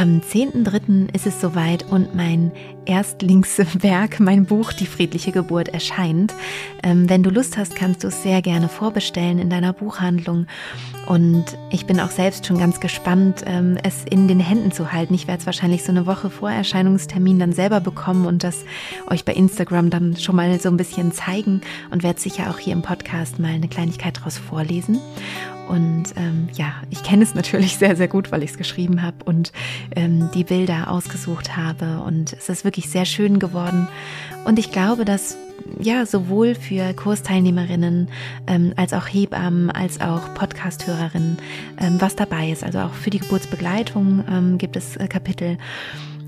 Am 10.3. ist es soweit und mein Erstlingswerk, mein Buch Die friedliche Geburt erscheint. Ähm, wenn du Lust hast, kannst du es sehr gerne vorbestellen in deiner Buchhandlung. Und ich bin auch selbst schon ganz gespannt, ähm, es in den Händen zu halten. Ich werde es wahrscheinlich so eine Woche vor Erscheinungstermin dann selber bekommen und das euch bei Instagram dann schon mal so ein bisschen zeigen und werde sicher auch hier im Podcast mal eine Kleinigkeit daraus vorlesen. Und ähm, ja, ich kenne es natürlich sehr, sehr gut, weil ich es geschrieben habe und ähm, die Bilder ausgesucht habe. Und es ist wirklich sehr schön geworden. Und ich glaube, dass ja sowohl für Kursteilnehmerinnen ähm, als auch Hebammen, als auch Podcasthörerinnen ähm, was dabei ist. Also auch für die Geburtsbegleitung ähm, gibt es äh, Kapitel.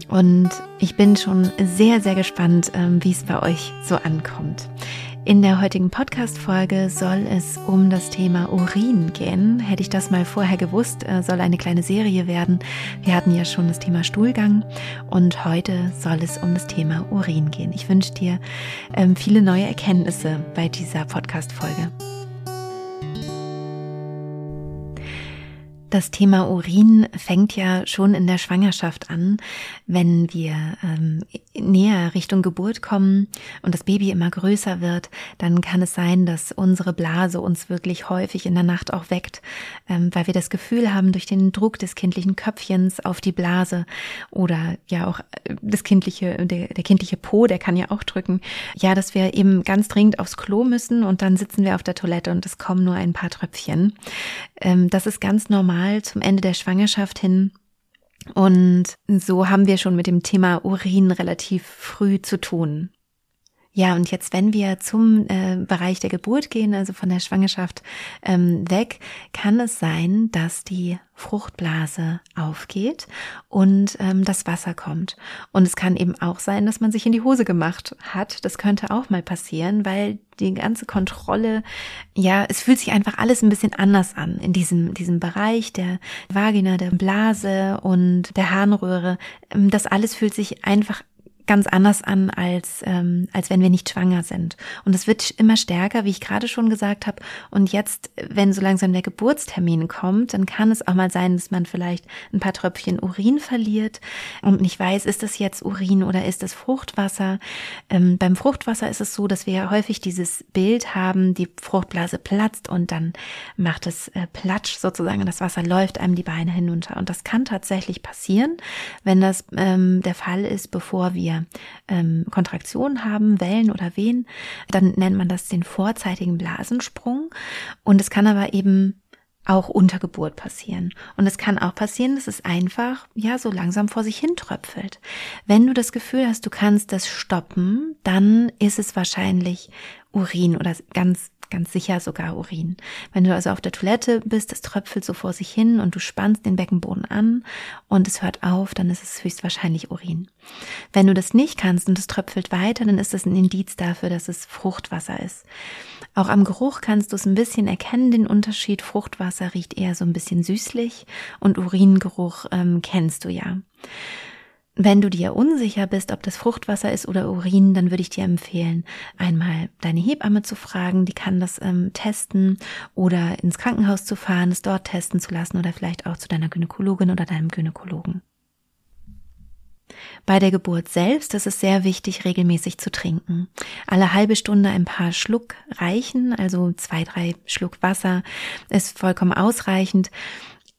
Und ich bin schon sehr, sehr gespannt, ähm, wie es bei euch so ankommt. In der heutigen Podcast-Folge soll es um das Thema Urin gehen. Hätte ich das mal vorher gewusst, äh, soll eine kleine Serie werden. Wir hatten ja schon das Thema Stuhlgang und heute soll es um das Thema Urin gehen. Ich wünsche dir ähm, viele neue Erkenntnisse bei dieser Podcast-Folge. Das Thema Urin fängt ja schon in der Schwangerschaft an, wenn wir ähm, näher Richtung Geburt kommen und das Baby immer größer wird, dann kann es sein, dass unsere Blase uns wirklich häufig in der Nacht auch weckt, ähm, weil wir das Gefühl haben, durch den Druck des kindlichen Köpfchens auf die Blase oder ja auch äh, das kindliche, der, der kindliche Po, der kann ja auch drücken, ja, dass wir eben ganz dringend aufs Klo müssen und dann sitzen wir auf der Toilette und es kommen nur ein paar Tröpfchen. Ähm, das ist ganz normal zum Ende der Schwangerschaft hin. Und so haben wir schon mit dem Thema Urin relativ früh zu tun. Ja, und jetzt, wenn wir zum äh, Bereich der Geburt gehen, also von der Schwangerschaft ähm, weg, kann es sein, dass die Fruchtblase aufgeht und ähm, das Wasser kommt. Und es kann eben auch sein, dass man sich in die Hose gemacht hat. Das könnte auch mal passieren, weil die ganze Kontrolle, ja, es fühlt sich einfach alles ein bisschen anders an in diesem, diesem Bereich der Vagina, der Blase und der Harnröhre. Ähm, das alles fühlt sich einfach ganz anders an, als, ähm, als wenn wir nicht schwanger sind. Und es wird immer stärker, wie ich gerade schon gesagt habe. Und jetzt, wenn so langsam der Geburtstermin kommt, dann kann es auch mal sein, dass man vielleicht ein paar Tröpfchen Urin verliert und nicht weiß, ist das jetzt Urin oder ist das Fruchtwasser. Ähm, beim Fruchtwasser ist es so, dass wir häufig dieses Bild haben, die Fruchtblase platzt und dann macht es äh, Platsch sozusagen, das Wasser läuft einem die Beine hinunter. Und das kann tatsächlich passieren, wenn das ähm, der Fall ist, bevor wir wir ähm, Kontraktionen haben, Wellen oder Wehen, dann nennt man das den vorzeitigen Blasensprung. Und es kann aber eben auch unter Geburt passieren. Und es kann auch passieren, dass es einfach, ja, so langsam vor sich hin tröpfelt. Wenn du das Gefühl hast, du kannst das stoppen, dann ist es wahrscheinlich Urin oder ganz ganz sicher sogar Urin. Wenn du also auf der Toilette bist, es tröpfelt so vor sich hin und du spannst den Beckenboden an und es hört auf, dann ist es höchstwahrscheinlich Urin. Wenn du das nicht kannst und es tröpfelt weiter, dann ist das ein Indiz dafür, dass es Fruchtwasser ist. Auch am Geruch kannst du es ein bisschen erkennen, den Unterschied. Fruchtwasser riecht eher so ein bisschen süßlich und Uringeruch ähm, kennst du ja. Wenn du dir unsicher bist, ob das Fruchtwasser ist oder Urin, dann würde ich dir empfehlen, einmal deine Hebamme zu fragen, die kann das ähm, testen oder ins Krankenhaus zu fahren, es dort testen zu lassen oder vielleicht auch zu deiner Gynäkologin oder deinem Gynäkologen. Bei der Geburt selbst ist es sehr wichtig, regelmäßig zu trinken. Alle halbe Stunde ein paar Schluck reichen, also zwei, drei Schluck Wasser ist vollkommen ausreichend.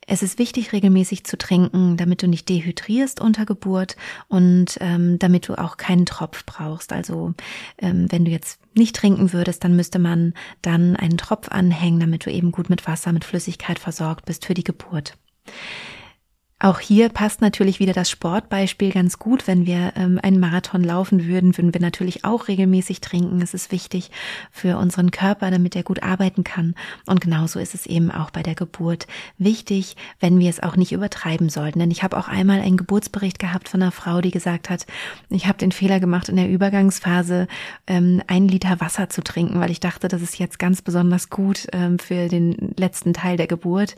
Es ist wichtig, regelmäßig zu trinken, damit du nicht dehydrierst unter Geburt und ähm, damit du auch keinen Tropf brauchst. Also ähm, wenn du jetzt nicht trinken würdest, dann müsste man dann einen Tropf anhängen, damit du eben gut mit Wasser, mit Flüssigkeit versorgt bist für die Geburt. Auch hier passt natürlich wieder das Sportbeispiel ganz gut. Wenn wir ähm, einen Marathon laufen würden, würden wir natürlich auch regelmäßig trinken. Es ist wichtig für unseren Körper, damit er gut arbeiten kann. Und genauso ist es eben auch bei der Geburt wichtig, wenn wir es auch nicht übertreiben sollten. Denn ich habe auch einmal einen Geburtsbericht gehabt von einer Frau, die gesagt hat, ich habe den Fehler gemacht, in der Übergangsphase ähm, ein Liter Wasser zu trinken, weil ich dachte, das ist jetzt ganz besonders gut ähm, für den letzten Teil der Geburt.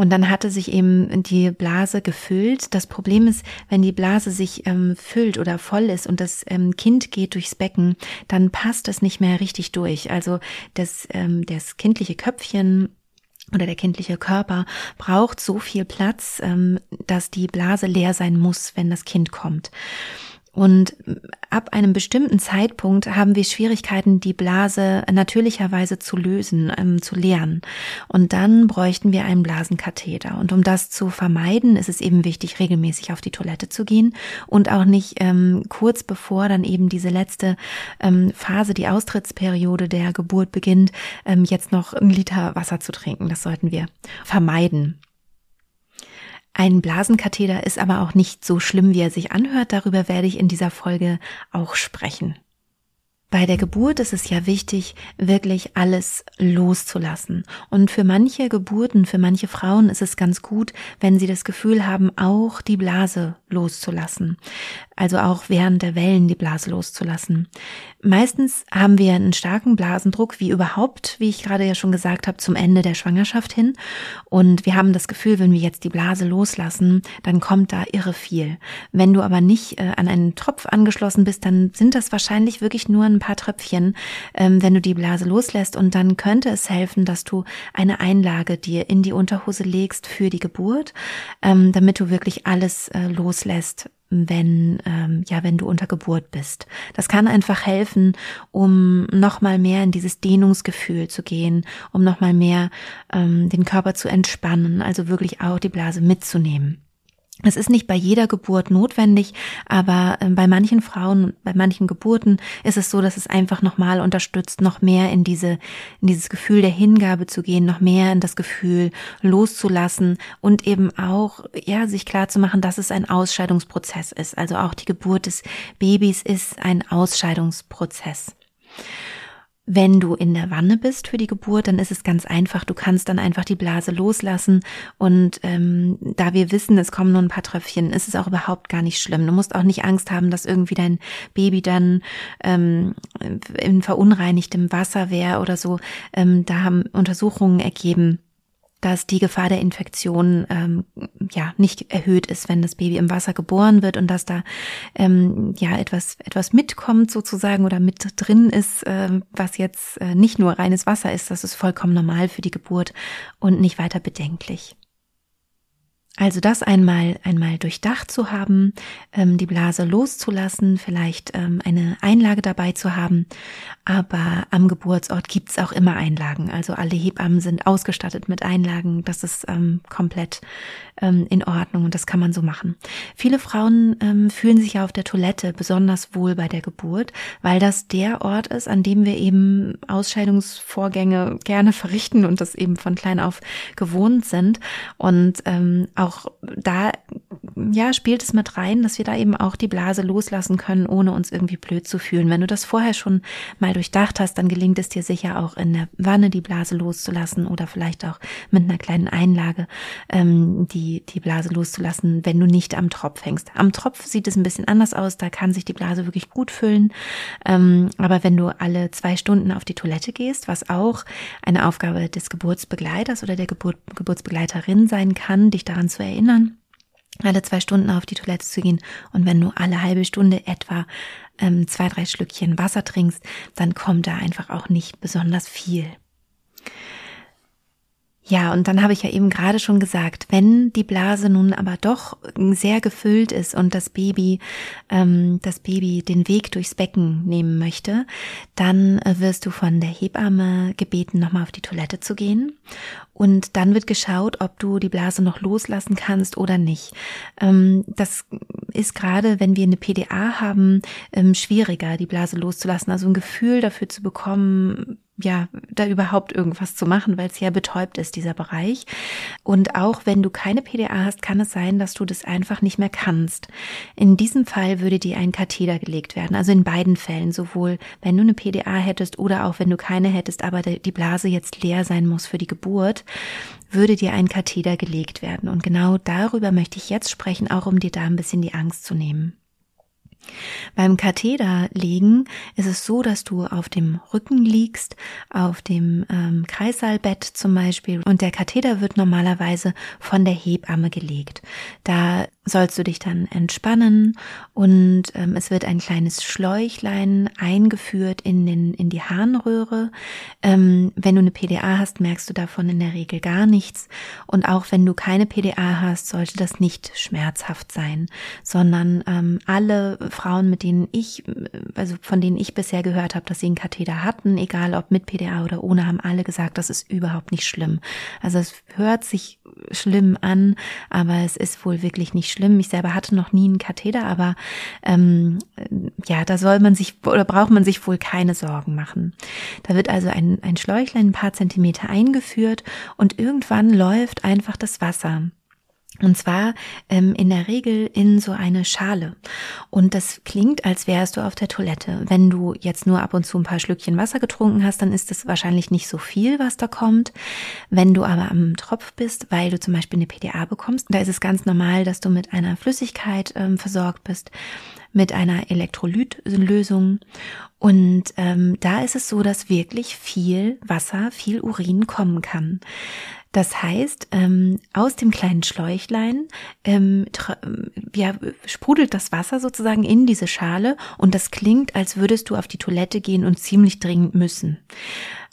Und dann hatte sich eben die Blase gefüllt. Das Problem ist, wenn die Blase sich ähm, füllt oder voll ist und das ähm, Kind geht durchs Becken, dann passt es nicht mehr richtig durch. Also das, ähm, das kindliche Köpfchen oder der kindliche Körper braucht so viel Platz, ähm, dass die Blase leer sein muss, wenn das Kind kommt. Und ab einem bestimmten Zeitpunkt haben wir Schwierigkeiten, die Blase natürlicherweise zu lösen, ähm, zu leeren. Und dann bräuchten wir einen Blasenkatheter. Und um das zu vermeiden, ist es eben wichtig, regelmäßig auf die Toilette zu gehen und auch nicht ähm, kurz bevor dann eben diese letzte ähm, Phase, die Austrittsperiode der Geburt beginnt, ähm, jetzt noch einen Liter Wasser zu trinken. Das sollten wir vermeiden. Ein Blasenkatheter ist aber auch nicht so schlimm, wie er sich anhört. Darüber werde ich in dieser Folge auch sprechen. Bei der Geburt ist es ja wichtig, wirklich alles loszulassen. Und für manche Geburten, für manche Frauen ist es ganz gut, wenn sie das Gefühl haben, auch die Blase loszulassen. Also auch während der Wellen die Blase loszulassen. Meistens haben wir einen starken Blasendruck, wie überhaupt, wie ich gerade ja schon gesagt habe, zum Ende der Schwangerschaft hin. Und wir haben das Gefühl, wenn wir jetzt die Blase loslassen, dann kommt da irre viel. Wenn du aber nicht äh, an einen Tropf angeschlossen bist, dann sind das wahrscheinlich wirklich nur ein paar Tröpfchen, ähm, wenn du die Blase loslässt. Und dann könnte es helfen, dass du eine Einlage dir in die Unterhose legst für die Geburt, ähm, damit du wirklich alles äh, loslässt, wenn ähm, ja wenn du unter Geburt bist. Das kann einfach helfen, um noch mal mehr in dieses Dehnungsgefühl zu gehen, um noch mal mehr ähm, den Körper zu entspannen, also wirklich auch die Blase mitzunehmen. Es ist nicht bei jeder Geburt notwendig, aber ähm, bei manchen Frauen, bei manchen Geburten ist es so, dass es einfach nochmal unterstützt, noch mehr in diese, in dieses Gefühl der Hingabe zu gehen, noch mehr in das Gefühl loszulassen und eben auch, ja, sich klar zu machen, dass es ein Ausscheidungsprozess ist. Also auch die Geburt des Babys ist ein Ausscheidungsprozess. Wenn du in der Wanne bist für die Geburt, dann ist es ganz einfach. Du kannst dann einfach die Blase loslassen. Und ähm, da wir wissen, es kommen nur ein paar Tröpfchen, ist es auch überhaupt gar nicht schlimm. Du musst auch nicht Angst haben, dass irgendwie dein Baby dann ähm, in verunreinigtem Wasser wäre oder so. Ähm, da haben Untersuchungen ergeben, dass die Gefahr der Infektion ähm, ja nicht erhöht ist, wenn das Baby im Wasser geboren wird und dass da ähm, ja etwas etwas mitkommt sozusagen oder mit drin ist, äh, was jetzt äh, nicht nur reines Wasser ist. Das ist vollkommen normal für die Geburt und nicht weiter bedenklich. Also das einmal einmal durchdacht zu haben, ähm, die Blase loszulassen, vielleicht ähm, eine Einlage dabei zu haben, aber am Geburtsort gibt's auch immer Einlagen. Also alle Hebammen sind ausgestattet mit Einlagen. Das ist ähm, komplett ähm, in Ordnung und das kann man so machen. Viele Frauen ähm, fühlen sich ja auf der Toilette besonders wohl bei der Geburt, weil das der Ort ist, an dem wir eben Ausscheidungsvorgänge gerne verrichten und das eben von klein auf gewohnt sind. Und ähm, auch da ja, spielt es mit rein, dass wir da eben auch die Blase loslassen können, ohne uns irgendwie blöd zu fühlen. Wenn du das vorher schon mal durchdacht hast, dann gelingt es dir sicher auch in der Wanne die Blase loszulassen oder vielleicht auch mit einer kleinen Einlage ähm, die, die Blase loszulassen, wenn du nicht am Tropf hängst. Am Tropf sieht es ein bisschen anders aus, da kann sich die Blase wirklich gut füllen. Ähm, aber wenn du alle zwei Stunden auf die Toilette gehst, was auch eine Aufgabe des Geburtsbegleiters oder der Geburt, Geburtsbegleiterin sein kann, dich daran zu erinnern, alle zwei Stunden auf die Toilette zu gehen und wenn du alle halbe Stunde etwa ähm, zwei, drei Schlückchen Wasser trinkst, dann kommt da einfach auch nicht besonders viel. Ja, und dann habe ich ja eben gerade schon gesagt, wenn die Blase nun aber doch sehr gefüllt ist und das Baby, ähm, das Baby den Weg durchs Becken nehmen möchte, dann wirst du von der Hebamme gebeten, nochmal auf die Toilette zu gehen. Und dann wird geschaut, ob du die Blase noch loslassen kannst oder nicht. Ähm, das ist gerade, wenn wir eine PDA haben, ähm, schwieriger, die Blase loszulassen. Also ein Gefühl dafür zu bekommen, ja, da überhaupt irgendwas zu machen, weil es ja betäubt ist, dieser Bereich. Und auch wenn du keine PDA hast, kann es sein, dass du das einfach nicht mehr kannst. In diesem Fall würde dir ein Katheter gelegt werden. Also in beiden Fällen, sowohl wenn du eine PDA hättest oder auch wenn du keine hättest, aber die Blase jetzt leer sein muss für die Geburt, würde dir ein Katheter gelegt werden. Und genau darüber möchte ich jetzt sprechen, auch um dir da ein bisschen die Angst zu nehmen. Beim Katheterlegen ist es so, dass du auf dem Rücken liegst, auf dem ähm, Kreissaalbett zum Beispiel, und der Katheter wird normalerweise von der Hebamme gelegt. Da sollst du dich dann entspannen und ähm, es wird ein kleines Schläuchlein eingeführt in, den, in die Harnröhre. Ähm, wenn du eine PDA hast, merkst du davon in der Regel gar nichts. Und auch wenn du keine PDA hast, sollte das nicht schmerzhaft sein, sondern ähm, alle Frauen, mit denen ich, also von denen ich bisher gehört habe, dass sie einen Katheter hatten, egal ob mit PDA oder ohne, haben alle gesagt, das ist überhaupt nicht schlimm. Also es hört sich schlimm an, aber es ist wohl wirklich nicht schlimm. Ich selber hatte noch nie einen Katheter, aber ähm, ja, da soll man sich oder braucht man sich wohl keine Sorgen machen. Da wird also ein, ein Schläuchlein ein paar Zentimeter eingeführt und irgendwann läuft einfach das Wasser. Und zwar ähm, in der Regel in so eine Schale. Und das klingt, als wärst du auf der Toilette. Wenn du jetzt nur ab und zu ein paar Schlückchen Wasser getrunken hast, dann ist es wahrscheinlich nicht so viel, was da kommt. Wenn du aber am Tropf bist, weil du zum Beispiel eine PDA bekommst, da ist es ganz normal, dass du mit einer Flüssigkeit ähm, versorgt bist, mit einer Elektrolytlösung. Und ähm, da ist es so, dass wirklich viel Wasser, viel Urin kommen kann. Das heißt, ähm, aus dem kleinen Schläuchlein ähm, ja, sprudelt das Wasser sozusagen in diese Schale und das klingt, als würdest du auf die Toilette gehen und ziemlich dringend müssen.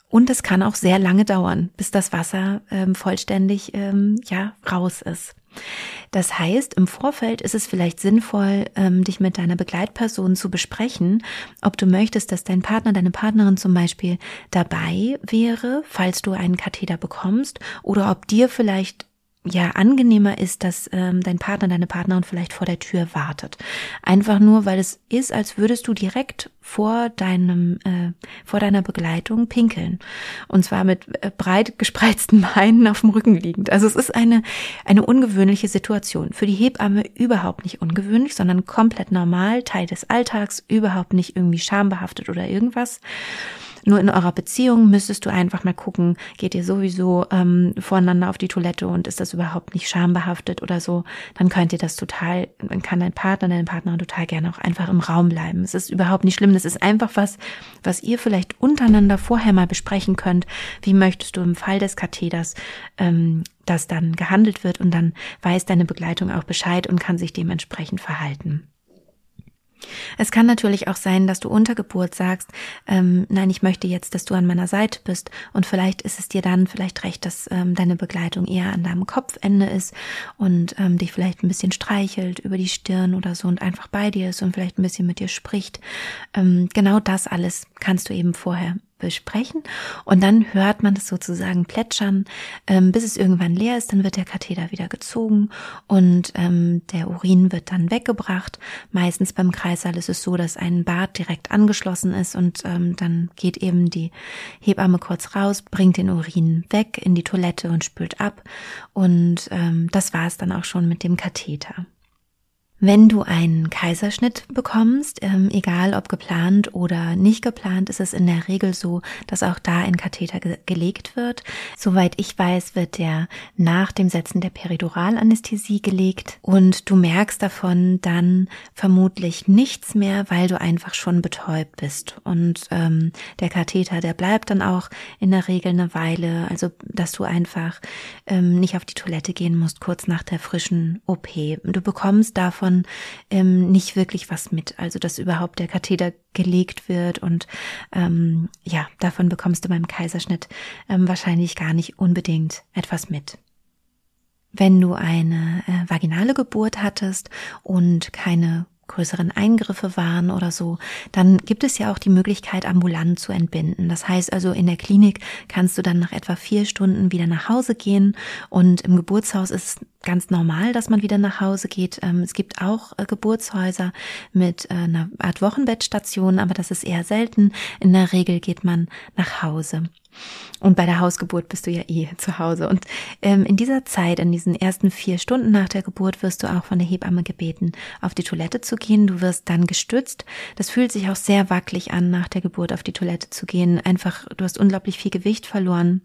Und es kann auch sehr lange dauern, bis das Wasser ähm, vollständig ähm, ja raus ist. Das heißt, im Vorfeld ist es vielleicht sinnvoll, ähm, dich mit deiner Begleitperson zu besprechen, ob du möchtest, dass dein Partner, deine Partnerin zum Beispiel dabei wäre, falls du einen Katheter bekommst, oder ob dir vielleicht ja angenehmer ist, dass ähm, dein Partner, deine Partnerin vielleicht vor der Tür wartet. Einfach nur, weil es ist, als würdest du direkt vor deinem, äh, vor deiner Begleitung pinkeln. Und zwar mit äh, breit gespreizten Beinen auf dem Rücken liegend. Also es ist eine, eine ungewöhnliche Situation. Für die Hebamme überhaupt nicht ungewöhnlich, sondern komplett normal, Teil des Alltags, überhaupt nicht irgendwie schambehaftet oder irgendwas. Nur in eurer Beziehung müsstest du einfach mal gucken, geht ihr sowieso ähm, voreinander auf die Toilette und ist das überhaupt nicht schambehaftet oder so, dann könnt ihr das total, dann kann dein Partner, deine Partnerin total gerne auch einfach im Raum bleiben. Es ist überhaupt nicht schlimm, das ist einfach was, was ihr vielleicht untereinander vorher mal besprechen könnt. Wie möchtest du im Fall des Katheters ähm, dass dann gehandelt wird und dann weiß deine Begleitung auch Bescheid und kann sich dementsprechend verhalten. Es kann natürlich auch sein, dass du unter Geburt sagst, ähm, nein, ich möchte jetzt, dass du an meiner Seite bist und vielleicht ist es dir dann vielleicht recht, dass ähm, deine Begleitung eher an deinem Kopfende ist und ähm, dich vielleicht ein bisschen streichelt über die Stirn oder so und einfach bei dir ist und vielleicht ein bisschen mit dir spricht. Ähm, genau das alles kannst du eben vorher besprechen und dann hört man es sozusagen plätschern, ähm, bis es irgendwann leer ist, dann wird der Katheter wieder gezogen und ähm, der Urin wird dann weggebracht. Meistens beim Kreissaal ist es so, dass ein Bad direkt angeschlossen ist und ähm, dann geht eben die Hebamme kurz raus, bringt den Urin weg in die Toilette und spült ab und ähm, das war es dann auch schon mit dem Katheter. Wenn du einen Kaiserschnitt bekommst, ähm, egal ob geplant oder nicht geplant, ist es in der Regel so, dass auch da ein Katheter ge gelegt wird. Soweit ich weiß, wird der nach dem Setzen der Periduralanästhesie gelegt und du merkst davon dann vermutlich nichts mehr, weil du einfach schon betäubt bist. Und ähm, der Katheter, der bleibt dann auch in der Regel eine Weile, also dass du einfach ähm, nicht auf die Toilette gehen musst kurz nach der frischen OP. Du bekommst davon davon ähm, nicht wirklich was mit. Also dass überhaupt der Katheter gelegt wird und ähm, ja, davon bekommst du beim Kaiserschnitt ähm, wahrscheinlich gar nicht unbedingt etwas mit. Wenn du eine äh, vaginale Geburt hattest und keine größeren Eingriffe waren oder so, dann gibt es ja auch die Möglichkeit, ambulant zu entbinden. Das heißt also, in der Klinik kannst du dann nach etwa vier Stunden wieder nach Hause gehen und im Geburtshaus ist ganz normal, dass man wieder nach Hause geht. Ähm, es gibt auch äh, Geburtshäuser mit äh, einer Art Wochenbettstation, aber das ist eher selten. In der Regel geht man nach Hause. Und bei der Hausgeburt bist du ja eh zu Hause. Und ähm, in dieser Zeit, in diesen ersten vier Stunden nach der Geburt, wirst du auch von der Hebamme gebeten, auf die Toilette zu gehen. Du wirst dann gestützt. Das fühlt sich auch sehr wackelig an, nach der Geburt auf die Toilette zu gehen. Einfach, du hast unglaublich viel Gewicht verloren.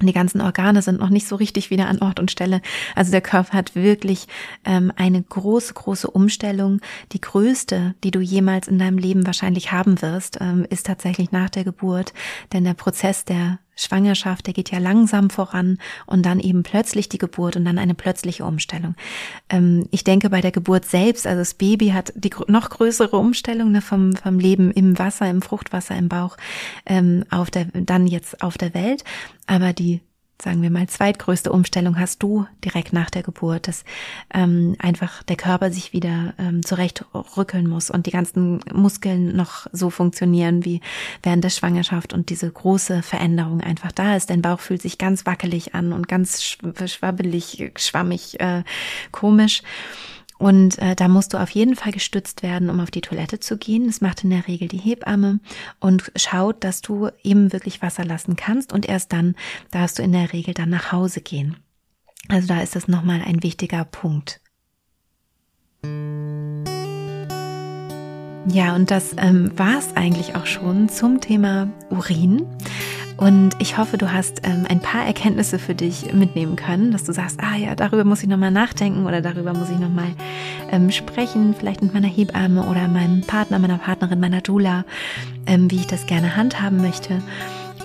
Die ganzen Organe sind noch nicht so richtig wieder an Ort und Stelle. Also der Körper hat wirklich ähm, eine große, große Umstellung. Die größte, die du jemals in deinem Leben wahrscheinlich haben wirst, ähm, ist tatsächlich nach der Geburt. Denn der Prozess der Schwangerschaft, der geht ja langsam voran und dann eben plötzlich die Geburt und dann eine plötzliche Umstellung. Ähm, ich denke bei der Geburt selbst, also das Baby hat die noch größere Umstellung ne, vom, vom Leben im Wasser, im Fruchtwasser, im Bauch, ähm, auf der, dann jetzt auf der Welt. Aber die sagen wir mal, zweitgrößte Umstellung hast du direkt nach der Geburt, dass ähm, einfach der Körper sich wieder ähm, zurechtrückeln muss und die ganzen Muskeln noch so funktionieren wie während der Schwangerschaft und diese große Veränderung einfach da ist. Dein Bauch fühlt sich ganz wackelig an und ganz schwabbelig, schwammig, äh, komisch. Und äh, da musst du auf jeden Fall gestützt werden, um auf die Toilette zu gehen. Das macht in der Regel die Hebamme und schaut, dass du eben wirklich Wasser lassen kannst. Und erst dann darfst du in der Regel dann nach Hause gehen. Also da ist das nochmal ein wichtiger Punkt. Ja, und das ähm, war es eigentlich auch schon zum Thema Urin. Und ich hoffe, du hast ähm, ein paar Erkenntnisse für dich mitnehmen können, dass du sagst, ah ja, darüber muss ich nochmal nachdenken oder darüber muss ich nochmal ähm, sprechen, vielleicht mit meiner Hebamme oder meinem Partner, meiner Partnerin, meiner Dula, ähm, wie ich das gerne handhaben möchte.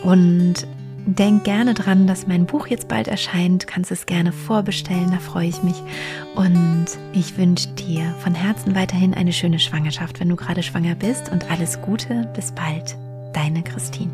Und denk gerne dran, dass mein Buch jetzt bald erscheint. Du kannst es gerne vorbestellen, da freue ich mich. Und ich wünsche dir von Herzen weiterhin eine schöne Schwangerschaft, wenn du gerade schwanger bist und alles Gute. Bis bald, deine Christine.